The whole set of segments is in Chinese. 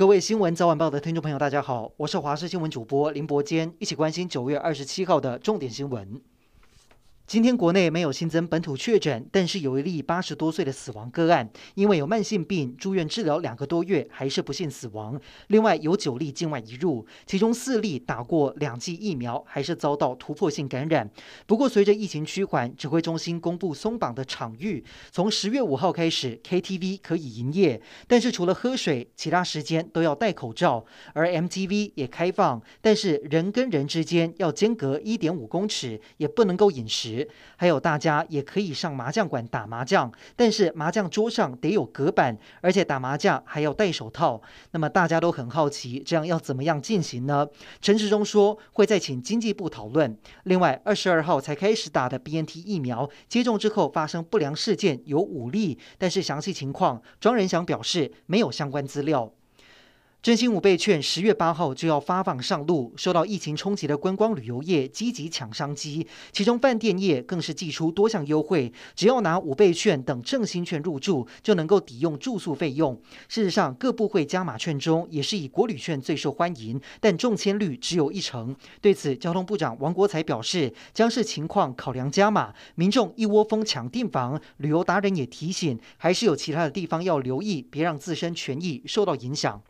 各位新闻早晚报的听众朋友，大家好，我是华视新闻主播林伯坚，一起关心九月二十七号的重点新闻。今天国内没有新增本土确诊，但是有一例八十多岁的死亡个案，因为有慢性病住院治疗两个多月，还是不幸死亡。另外有九例境外移入，其中四例打过两剂疫苗，还是遭到突破性感染。不过随着疫情趋缓，指挥中心公布松绑的场域，从十月五号开始，KTV 可以营业，但是除了喝水，其他时间都要戴口罩。而 MTV 也开放，但是人跟人之间要间隔一点五公尺，也不能够饮食。还有大家也可以上麻将馆打麻将，但是麻将桌上得有隔板，而且打麻将还要戴手套。那么大家都很好奇，这样要怎么样进行呢？陈时中说会再请经济部讨论。另外，二十二号才开始打的 BNT 疫苗接种之后发生不良事件有五例，但是详细情况庄人祥表示没有相关资料。振兴五倍券十月八号就要发放上路，受到疫情冲击的观光旅游业积极抢商机，其中饭店业更是祭出多项优惠，只要拿五倍券等振兴券入住，就能够抵用住宿费用。事实上，各部会加码券中也是以国旅券最受欢迎，但中签率只有一成。对此，交通部长王国材表示，将视情况考量加码。民众一窝蜂抢订房，旅游达人也提醒，还是有其他的地方要留意，别让自身权益受到影响。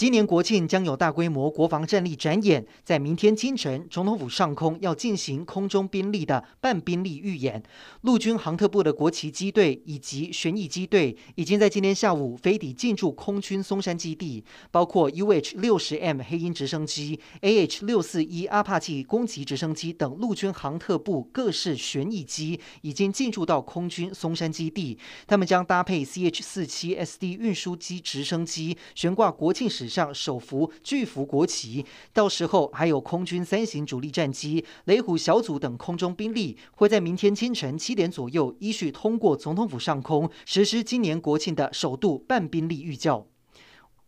今年国庆将有大规模国防战力展演，在明天清晨，总统府上空要进行空中兵力的半兵力预演。陆军航特部的国旗机队以及旋翼机队已经在今天下午飞抵进驻空军松山基地，包括 UH 六十 M 黑鹰直升机、AH 六四一阿帕奇攻击直升机等陆军航特部各式旋翼机已经进驻到空军松山基地。他们将搭配 CH 四七 SD 运输机直升机悬挂国庆时上首幅巨幅国旗，到时候还有空军三型主力战机、雷虎小组等空中兵力，会在明天清晨七点左右依序通过总统府上空，实施今年国庆的首度半兵力预教。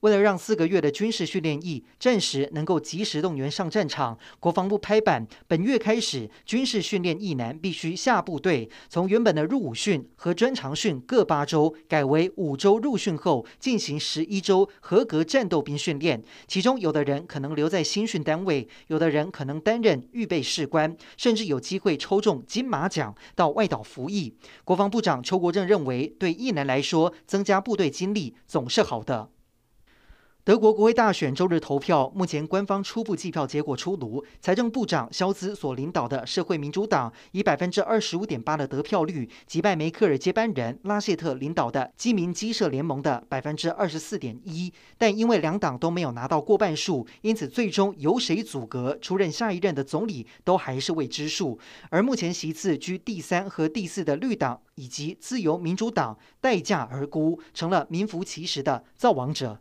为了让四个月的军事训练役战时能够及时动员上战场，国防部拍板，本月开始，军事训练役男必须下部队，从原本的入伍训和专长训各八周，改为五周入训后进行十一周合格战斗兵训练。其中，有的人可能留在新训单位，有的人可能担任预备士官，甚至有机会抽中金马奖到外岛服役。国防部长邱国正认为，对役男来说，增加部队经历总是好的。德国国会大选周日投票，目前官方初步计票结果出炉。财政部长肖兹所领导的社会民主党以百分之二十五点八的得票率击败梅克尔接班人拉谢特领导的基民基社联盟的百分之二十四点一。但因为两党都没有拿到过半数，因此最终由谁组阁出任下一任的总理都还是未知数。而目前席次居第三和第四的绿党以及自由民主党待价而沽，成了名副其实的造王者。